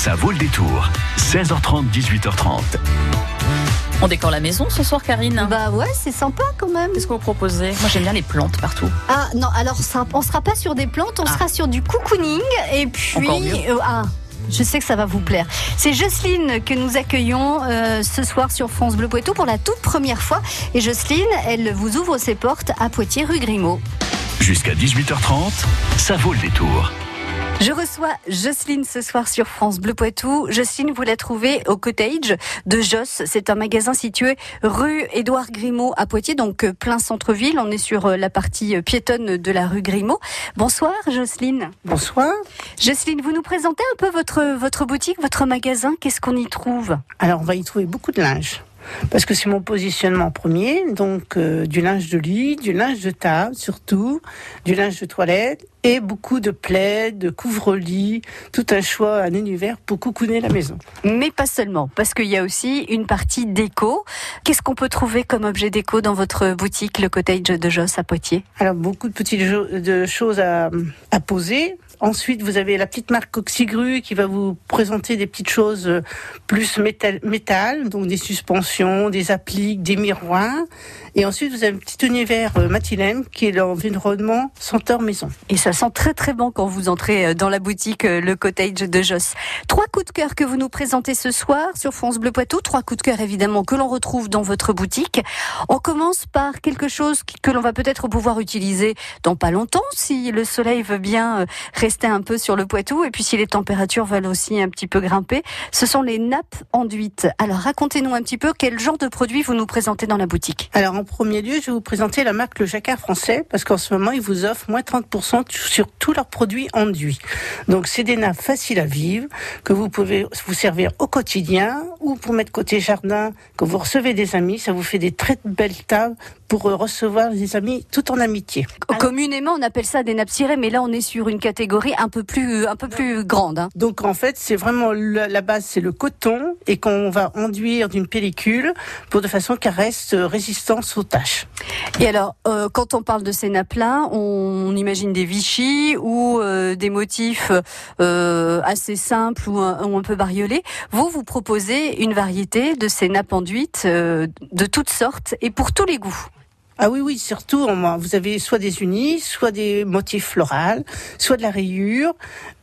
Ça vaut le détour. 16h30, 18h30. On décore la maison ce soir, Karine? Bah ouais, c'est sympa quand même. Qu'est-ce que vous proposez? Moi, j'aime bien les plantes partout. Ah non, alors ça, on sera pas sur des plantes, on Ah. sera sur du cocooning et puis Encore mieux. euh, ah. Je sais que ça va vous plaire. C'est Jocelyne que nous accueillons euh, ce soir sur France Bleu Poitou pour la toute première fois. Et Jocelyne, elle vous ouvre ses portes à Poitiers, rue Grimaud. Jusqu'à 18h30, ça vaut le détour. Je reçois Jocelyne ce soir sur France Bleu Poitou. Jocelyne, vous la trouvez au Cottage de Joss. C'est un magasin situé rue Édouard Grimaud à Poitiers, donc euh, plein centre-ville. On est sur euh, la partie euh, piétonne de la rue Grimaud. Bonsoir Jocelyne. Bonsoir. Jocelyne, vous nous présentez un peu votre, votre boutique, votre magasin. Qu'est-ce qu'on y trouve? Alors, on va y trouver beaucoup de linge. Parce que c'est mon positionnement premier, donc euh, du linge de lit, du linge de table surtout, du linge de toilette et beaucoup de plaids, de couvre-lit, tout un choix, un univers pour coucouner la maison. Mais pas seulement, parce qu'il y a aussi une partie déco. Qu'est-ce qu'on peut trouver comme objet déco dans votre boutique, le Cottage de Joss à Poitiers? Alors beaucoup de petites de choses à, à poser. Ensuite, vous avez la petite marque Oxygru qui va vous présenter des petites choses euh, plus métal, donc des suspensions, des appliques, des miroirs. Et ensuite, vous avez un petit univers euh, Matilène qui est l'environnement senteur maison. Et ça sent très très bon quand vous entrez euh, dans la boutique Le Cottage de Joss. Trois coups de cœur que vous nous présentez ce soir sur France Bleu Poitou. Trois coups de cœur évidemment que l'on retrouve dans votre boutique. On commence par quelque chose que l'on va peut-être pouvoir utiliser dans pas longtemps si le soleil veut bien euh, un peu sur le Poitou et puis si les températures veulent aussi un petit peu grimper. Ce sont les nappes enduites. Alors racontez-nous un petit peu quel genre de produits vous nous présentez dans la boutique. Alors en premier lieu, je vais vous présenter la marque Le Jacquard français parce qu'en ce moment, ils vous offrent moins 30% sur tous leurs produits enduits. Donc c'est des nappes faciles à vivre que vous pouvez vous servir au quotidien ou pour mettre côté jardin quand vous recevez des amis, ça vous fait des très belles tables pour euh, recevoir des amis tout en amitié. Communément, on appelle ça des nappes cirées, mais là on est sur une catégorie un peu plus, un peu plus grande. hein. Donc en fait, c'est vraiment la, la base, c'est le coton et qu'on va enduire d'une pellicule pour de façon qu'elle reste euh, résistante aux taches. Et alors, euh, quand on parle de ces nappes-là, on, imagine des Vichy ou euh, des motifs euh, assez simples ou un, ou un peu bariolés. Vous, vous proposez une variété de ces nappes enduites de toutes sortes et pour tous les goûts. Ah oui, oui, surtout, vous avez soit des unis, soit des motifs floraux, soit de la rayure.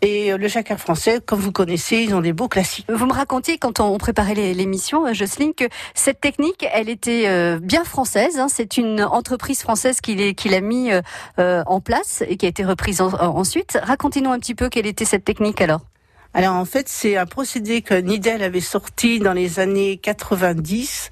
Et euh, le jacquard français, comme vous connaissez, ils ont des beaux classiques. Vous me racontiez quand on préparait l'émission, euh, Jocelyne, que cette technique, elle était euh, bien française. hein. C'est une entreprise française qui l'a mis en place et qui a été reprise en- en- ensuite. Racontez-nous un petit peu quelle était cette technique alors. Alors en fait, c'est un procédé que Nidel avait sorti dans les années 90.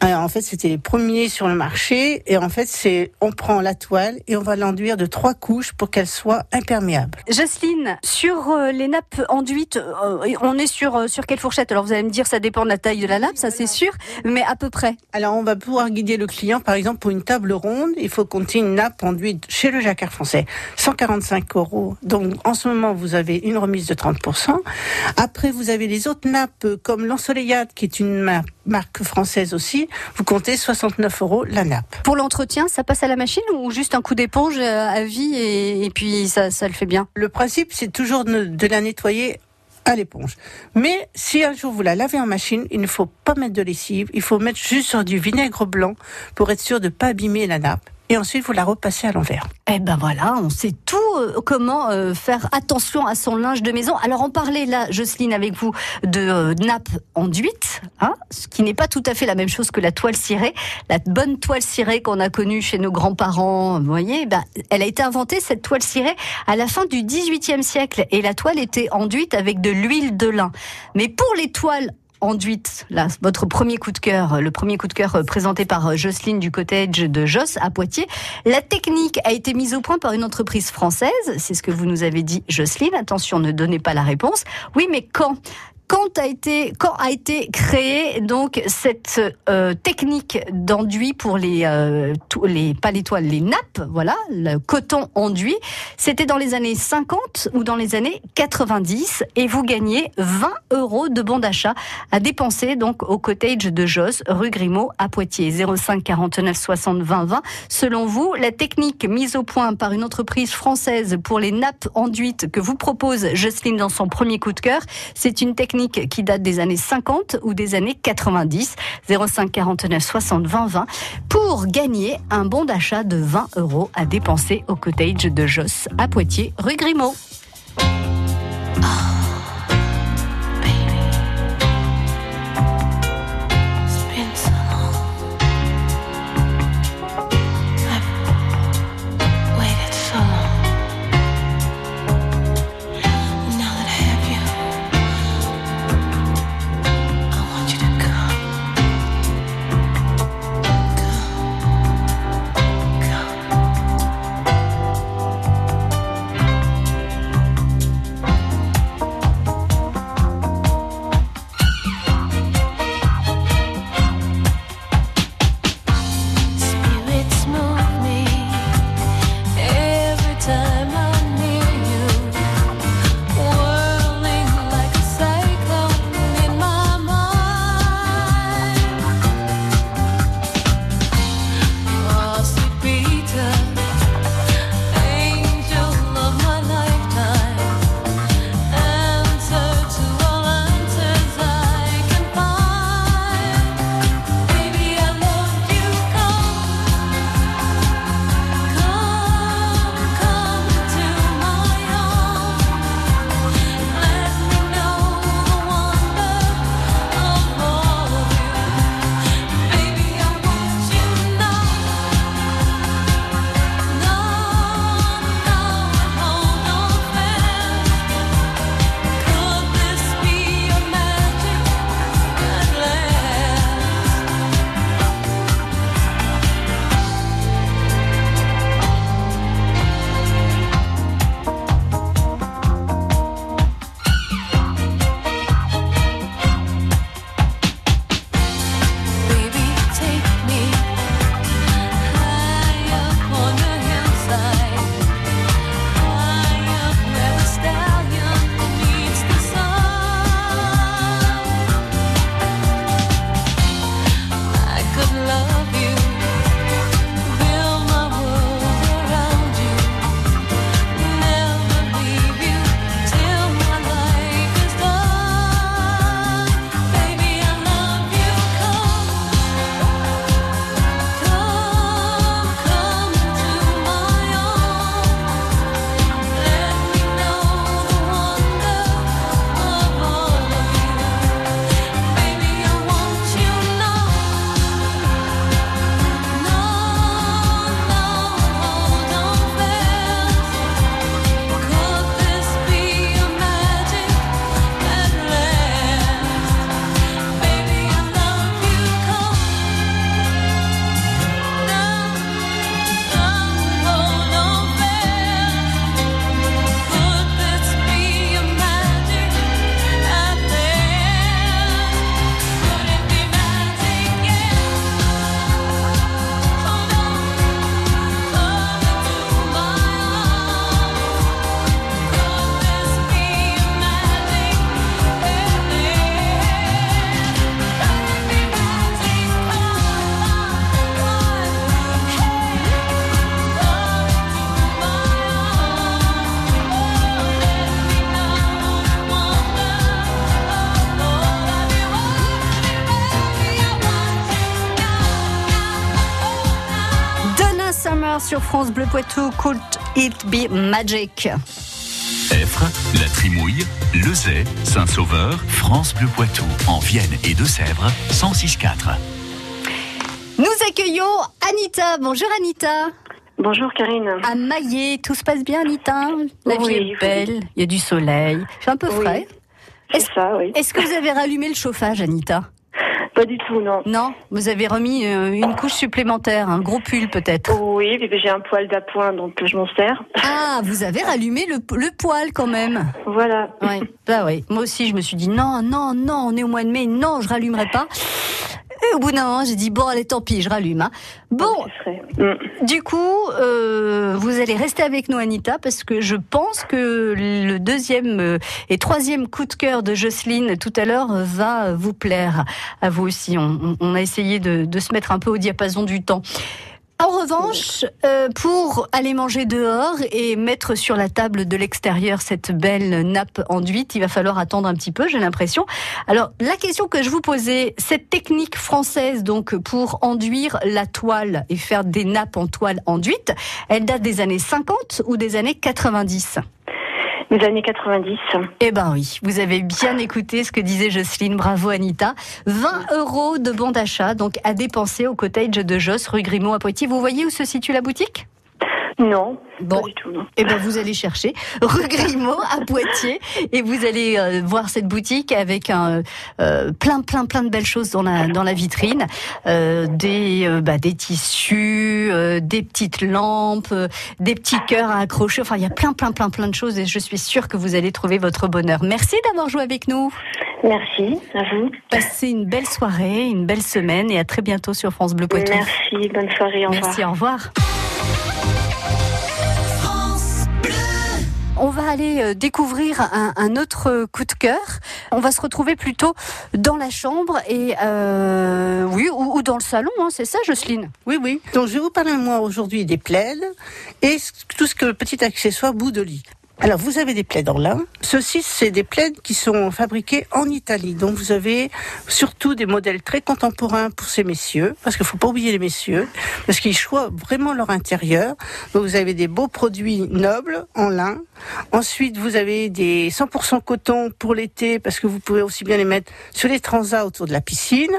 Alors, en fait, c'était les premiers sur le marché. Et en fait, c'est on prend la toile et on va l'enduire de trois couches pour qu'elle soit imperméable. Jocelyne, sur euh, les nappes enduites, euh, on est sur euh, sur quelle fourchette? Alors vous allez me dire, ça dépend de la taille de la nappe, ça c'est sûr, mais à peu près. Alors, on va pouvoir guider le client, par exemple, pour une table ronde, il faut compter une nappe enduite chez le Jacquard français, 145 euros. Donc, en ce moment, vous avez une remise de 30%. Après, vous avez les autres nappes, comme l'Ensoleillade, qui est une ma- marque française aussi. Vous comptez 69 euros la nappe. Pour l'entretien, ça passe à la machine ou juste un coup d'éponge euh, à vie et, et puis ça, ça le fait bien? Le principe, c'est toujours de de la nettoyer à l'éponge. Mais si un jour vous la lavez en machine, il ne faut pas mettre de lessive, il faut mettre juste sur du vinaigre blanc pour être sûr de ne pas abîmer la nappe. Et ensuite, vous la repassez à l'envers. Eh ben voilà, on sait tout euh, comment euh, faire attention à son linge de maison. Alors on parlait là, Jocelyne, avec vous, de euh, nappe enduite, hein, ce qui n'est pas tout à fait la même chose que la toile cirée. La bonne toile cirée qu'on a connue chez nos grands-parents, vous voyez, ben, elle a été inventée, cette toile cirée, à la fin du XVIIIe siècle. Et la toile était enduite avec de l'huile de lin. Mais pour les toiles enduite, votre premier coup de cœur, le premier coup de cœur euh, présenté par euh, Jocelyne du cottage de Joss à Poitiers. La technique a été mise au point par une entreprise française, c'est ce que vous nous avez dit Jocelyne, attention, ne donnez pas la réponse. Oui, mais quand? Quand a été, quand a été créée donc cette euh, technique d'enduit pour les, euh, les, pas les toiles, les nappes, voilà, le coton enduit C'était dans les années 50 ou dans les années 90 et vous gagnez 20 euros de bon d'achat à dépenser donc au cottage de Josse, rue Grimaud à Poitiers, 05 49 60 20 20. Selon vous, la technique mise au point par une entreprise française pour les nappes enduites que vous propose Jocelyne dans son premier coup de cœur, c'est une technique qui date des années 50 ou des années 90. 05 49 60 20 20 pour gagner un bon d'achat de 20 euros à dépenser au cottage de Josse à Poitiers, rue Grimaud. France Bleu Poitou, Could It Be Magic? Effre, La Trimouille, Lezay, Saint-Sauveur, France Bleu Poitou, en Vienne et Deux-Sèvres, 106.4. Nous accueillons Anita. Bonjour Anita. Bonjour Karine. À Maillet, tout se passe bien Anita? La vie est belle, il y a du soleil, c'est un peu frais. C'est ça, oui. Est-ce que vous avez rallumé le chauffage Anita? Pas du tout, non. Non, vous avez remis euh, une couche supplémentaire, un gros pull peut-être. Oui, j'ai un poil d'appoint, donc je m'en sers. Ah, vous avez rallumé le, le poil quand même. Voilà. Oui, bah oui. Moi aussi, je me suis dit non, non, non, on est au mois de mai, non, je rallumerai pas. Et au bout d'un moment, j'ai dit bon, allez, tant pis, je rallume. hein. Bon, Mm. du coup, euh, vous allez rester avec nous, Anita, parce que je pense que le deuxième euh, et troisième coup de cœur de Jocelyne tout à l'heure va vous plaire à vous aussi. On a essayé de, de se mettre un peu au diapason du temps. En revanche, euh, pour aller manger dehors et mettre sur la table de l'extérieur cette belle nappe enduite, il va falloir attendre un petit peu, j'ai l'impression. Alors, la question que je vous posais, cette technique française donc pour enduire la toile et faire des nappes en toile enduite, elle date des années 50 ou des années 90 Les années 90. eh ben oui, vous avez bien écouté ce que disait Jocelyne. Bravo Anita. 20 euros de bon d'achat, donc à dépenser au cottage de Josse, rue Grimaud à Poitiers. Vous voyez où se situe la boutique? Non, Bon. pas du tout, non. Eh ben vous allez chercher rue Grimaud à Poitiers et vous allez euh, voir cette boutique avec un euh, plein plein plein de belles choses dans la dans la vitrine, Euh, des euh, bah, des tissus, euh, des petites lampes, euh, des petits cœurs à accrocher. Enfin il y a plein plein plein plein de choses et je suis sûre que vous allez trouver votre bonheur. Merci d'avoir joué avec nous. Merci, à vous. Passez une belle soirée, une belle semaine et à très bientôt sur France Bleu Poitou. Merci, bonne soirée, au revoir. Merci, au revoir. On va aller euh, découvrir un, autre coup de cœur. On va se retrouver plutôt dans la chambre et euh, oui ou, dans le salon, hein, c'est ça, Jocelyne? Oui, oui. Donc, je vais vous parler, moi, aujourd'hui des plaids et tout ce que petit accessoire bout de lit. Alors, vous avez des plaids en lin. Ceux-ci, c'est des plaids qui sont fabriqués en Italie. Donc, vous avez surtout des modèles très contemporains pour ces messieurs, parce qu'il faut pas oublier les messieurs, parce qu'ils choisissent vraiment leur intérieur. Donc, vous avez des beaux produits nobles en lin. Ensuite, vous avez des 100% coton pour l'été, parce que vous pouvez aussi bien les mettre sur les transats autour de la piscine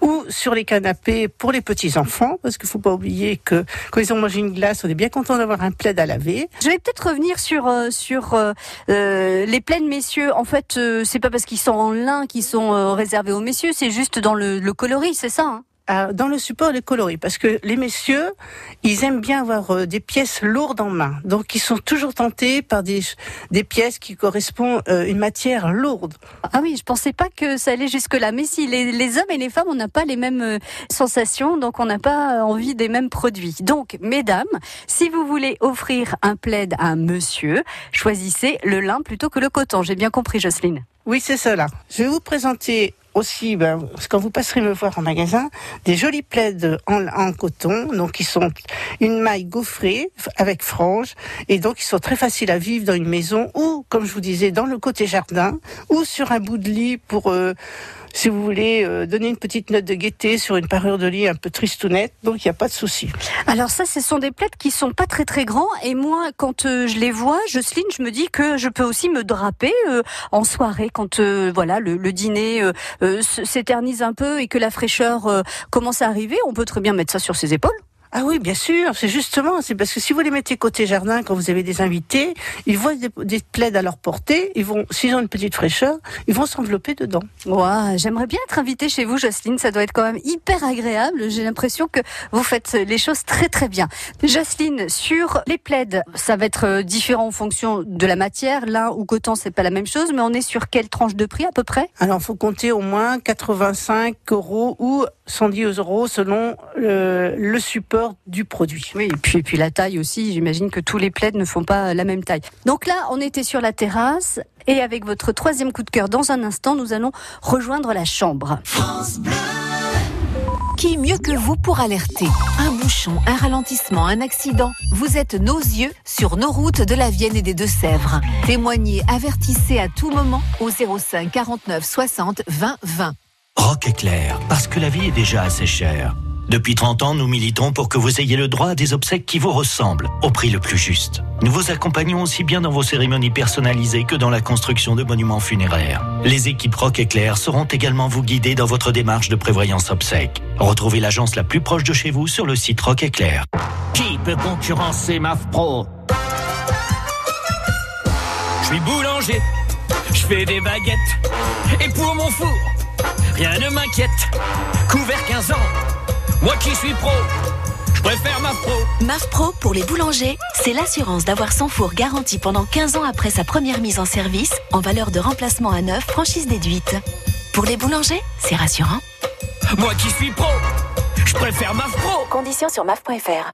ou sur les canapés pour les petits enfants, parce qu'il faut pas oublier que quand ils ont mangé une glace, on est bien content d'avoir un plaid à laver. Je vais peut-être revenir sur euh, sur euh, euh, les plaines messieurs. En fait, euh, c'est pas parce qu'ils sont en lin qu'ils sont réservés aux messieurs, c'est juste dans le, le coloris, c'est ça hein? À- dans le support les coloris parce que les messieurs ils aiment bien avoir euh, des pièces lourdes en main donc ils sont toujours tentés par des des pièces qui correspondent à une matière lourde Ah oui, je pensais pas que ça allait jusque là. Mais si les, les hommes et les femmes, on n'a pas les mêmes euh, sensations, donc on n'a pas envie des mêmes produits. Donc, mesdames, si vous voulez offrir un plaid à un monsieur, choisissez le lin plutôt que le coton. J'ai bien compris, Jocelyne. oui c'est cela je vais vous présenter aussi, ben, quand vous passerez me voir en magasin, des jolis plaids en, en coton, donc qui sont une maille gaufrée avec franges, et donc ils sont très faciles à vivre dans une maison ou, comme je vous disais, dans le côté jardin ou sur un bout de lit pour, euh, si vous voulez, euh, donner une petite note de gaieté sur une parure de lit un peu tristounette. Donc il n'y a pas de souci. Alors ça, ce sont des plaids qui sont pas très très grands. Et moi, quand euh, je les vois, Jocelyne, je me dis que je peux aussi me draper euh, en soirée quand euh, voilà le, le dîner euh, s'éternise un peu et que la fraîcheur commence à arriver. On peut très bien mettre ça sur ses épaules. Ah oui, bien sûr, c'est justement, c'est parce que si vous les mettez côté jardin quand vous avez des invités, ils voient des, des plaids à leur portée, ils vont, s'ils ont une petite fraîcheur, ils vont s'envelopper dedans. Ouah, J'aimerais bien être invitée chez vous, Jocelyne. Ça doit être quand même hyper agréable. J'ai l'impression que vous faites les choses très très bien. Jocelyne, sur les plaids, ça va être euh, différent en fonction de la matière. L'un ou coton, c'est pas la même chose, mais on est sur quelle tranche de prix à peu près? Alors, faut compter au moins 85 euros ou 110 euros selon le, le support du produit. Oui, et puis, et puis la taille aussi, j'imagine que tous les plaids ne font pas la même taille. Donc là, on était sur la terrasse et avec votre troisième coup de cœur, dans un instant, nous allons rejoindre la chambre. Qui mieux que vous pour alerter Un bouchon, un ralentissement, un accident. Vous êtes nos yeux sur nos routes de la Vienne et des Deux-Sèvres. Témoignez, avertissez à tout moment au 05 49 60 20 20. Rock éclair, parce que la vie est déjà assez chère. Depuis 30 ans, nous militons pour que vous ayez le droit à des obsèques qui vous ressemblent, au prix le plus juste. Nous vous accompagnons aussi bien dans vos cérémonies personnalisées que dans la construction de monuments funéraires. Les équipes Rock Éclair sauront également vous guider dans votre démarche de prévoyance obsèques. Retrouvez l'agence la plus proche de chez vous sur le site Rock Éclair. Qui peut concurrencer MAF Pro Je suis boulanger, je fais des baguettes. Et pour mon four, Rien ne m'inquiète. Couvert 15 ans. Moi qui suis pro, je préfère ma pro. MAF Pro pour les boulangers, c'est l'assurance d'avoir son four garanti pendant 15 ans après sa première mise en service en valeur de remplacement à neuf, franchise déduite. Pour les boulangers, c'est rassurant. Moi qui suis pro, je préfère ma pro. Conditions sur maf.fr.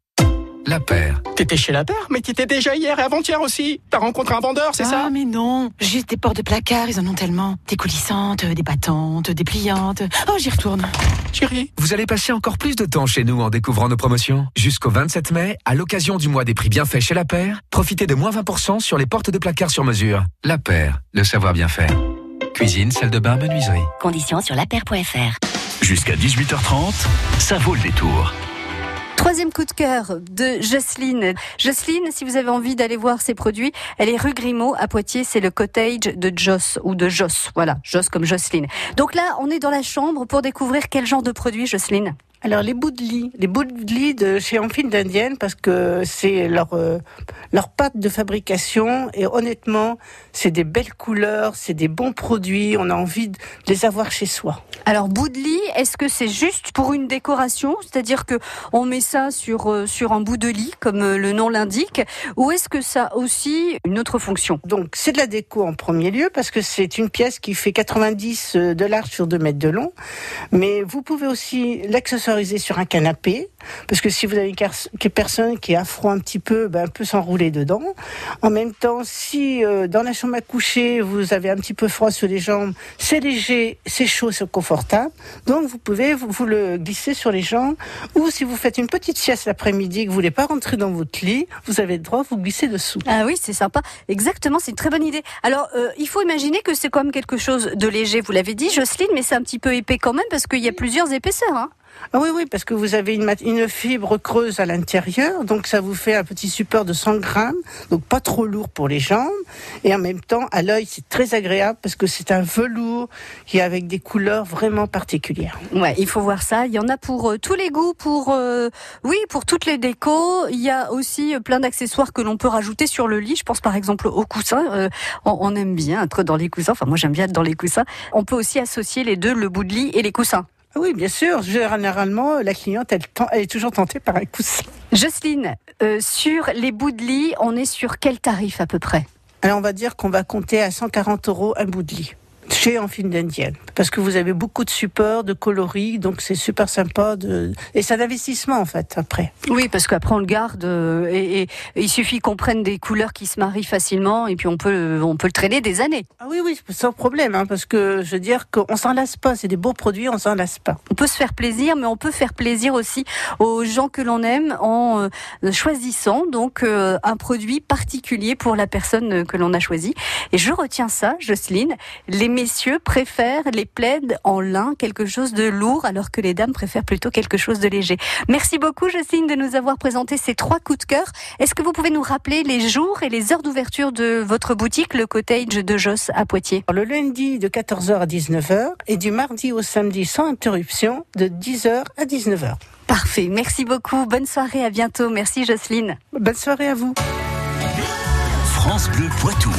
La paire. T'étais chez La Paire, mais t'étais déjà hier et avant-hier aussi. T'as rencontré un vendeur, c'est ah, ça mais non, juste des portes de placard, ils en ont tellement. Des coulissantes, des battantes, des pliantes. Oh, j'y retourne. Chérie. Vous allez passer encore plus de temps chez nous en découvrant nos promotions. Jusqu'au 27 mai, à l'occasion du mois des prix bien faits chez La Paire, profitez de moins 20% sur les portes de placard sur mesure. La Paire, le savoir bien faire. Cuisine, salle de bain, menuiserie. Conditions sur lapaire.fr. Jusqu'à 18h30, ça vaut le détour. Troisième coup de cœur de Jocelyne. Jocelyne, si vous avez envie d'aller voir ses produits, elle est rue Grimaud à Poitiers, c'est le cottage de Joss ou de Joss. Voilà, Joss comme Jocelyne. Donc là, on est dans la chambre pour découvrir quel genre de produit, Jocelyne? Alors les bouts de lit, les bouts de lit de chez Enfine d'Indienne parce que c'est leur euh, leur pâte de fabrication et honnêtement c'est des belles couleurs, c'est des bons produits, on a envie de les avoir chez soi. Alors bout de lit, est-ce que c'est juste pour une décoration, c'est-à-dire que on met ça sur euh, sur un bout de lit comme euh, le nom l'indique, ou est-ce que ça a aussi une autre fonction? Donc c'est de la déco en premier lieu parce que c'est une pièce qui fait 90 de large sur 2 mètres de long, mais vous pouvez aussi l'accessoire sur un canapé, parce que si vous avez une personne qui a froid un petit peu, ben, peut s'enrouler dedans. En même temps, si euh, dans la chambre à coucher, vous avez un petit peu froid sur les jambes, c'est léger, c'est chaud, c'est confortable. Donc vous pouvez vous, le glisser sur les jambes. Ou si vous faites une petite sieste l'après-midi, que vous voulez pas rentrer dans votre lit, vous avez le droit de vous glisser dessous. Ah oui, c'est sympa. Exactement, c'est une très bonne idée. Alors, euh, il faut imaginer que c'est comme quelque chose de léger, vous l'avez dit, Jocelyne, mais c'est un petit peu épais quand même parce qu'il y a plusieurs épaisseurs. Hein. Ah oui, oui, parce que vous avez une, fibre creuse à l'intérieur, donc ça vous fait un petit support de 100 grammes, donc pas trop lourd pour les jambes, et en même temps, à l'œil, c'est très agréable parce que c'est un velours qui est avec des couleurs vraiment particulières. Ouais, il faut voir ça. Il y en a pour euh, tous les goûts, pour euh, oui, pour toutes les décos. Il y a aussi euh, plein d'accessoires que l'on peut rajouter sur le lit. Je pense par exemple aux coussins. On, on, aime bien être dans les coussins. Enfin, moi j'aime bien être dans les coussins. On peut aussi associer les deux, le bout de lit et les coussins. Ah oui, bien sûr. Généralement, la cliente, elle, elle est toujours tentée par un coussin. Jocelyne, euh, sur les bouts de lit, on est sur quel tarif à peu près? Alors, on va dire qu'on va compter à 140 euros un bout de lit chez Enfine d'Indienne. Parce que vous avez beaucoup de supports, de coloris, donc c'est super sympa. De... Et c'est un investissement, en fait, après. Oui, parce qu'après, on le garde euh, et, il suffit qu'on prenne des couleurs qui se marient facilement et puis on peut, on peut le traîner des années. Ah oui, oui, sans problème, hein, parce que je veux dire qu'on s'en lasse pas. C'est des beaux produits, on s'en lasse pas. On peut se faire plaisir, mais on peut faire plaisir aussi aux gens que l'on aime en euh, choisissant donc euh, un produit particulier pour la personne que l'on a choisi. Et je retiens ça, Jocelyne, les messieurs préfèrent les plaids en lin, quelque chose de lourd, alors que les dames préfèrent plutôt quelque chose de léger. Merci beaucoup, Jocelyne, de nous avoir présenté ces trois coups de cœur. Est-ce que vous pouvez nous rappeler les jours et les heures d'ouverture de votre boutique, le cottage de Joss à Poitiers? Le lundi de 14h à 19h et du mardi au samedi sans interruption de 10h à 19h. Parfait. Merci beaucoup. Bonne soirée. À bientôt. Merci, Jocelyne. Bonne soirée à vous. France Bleu Poitou.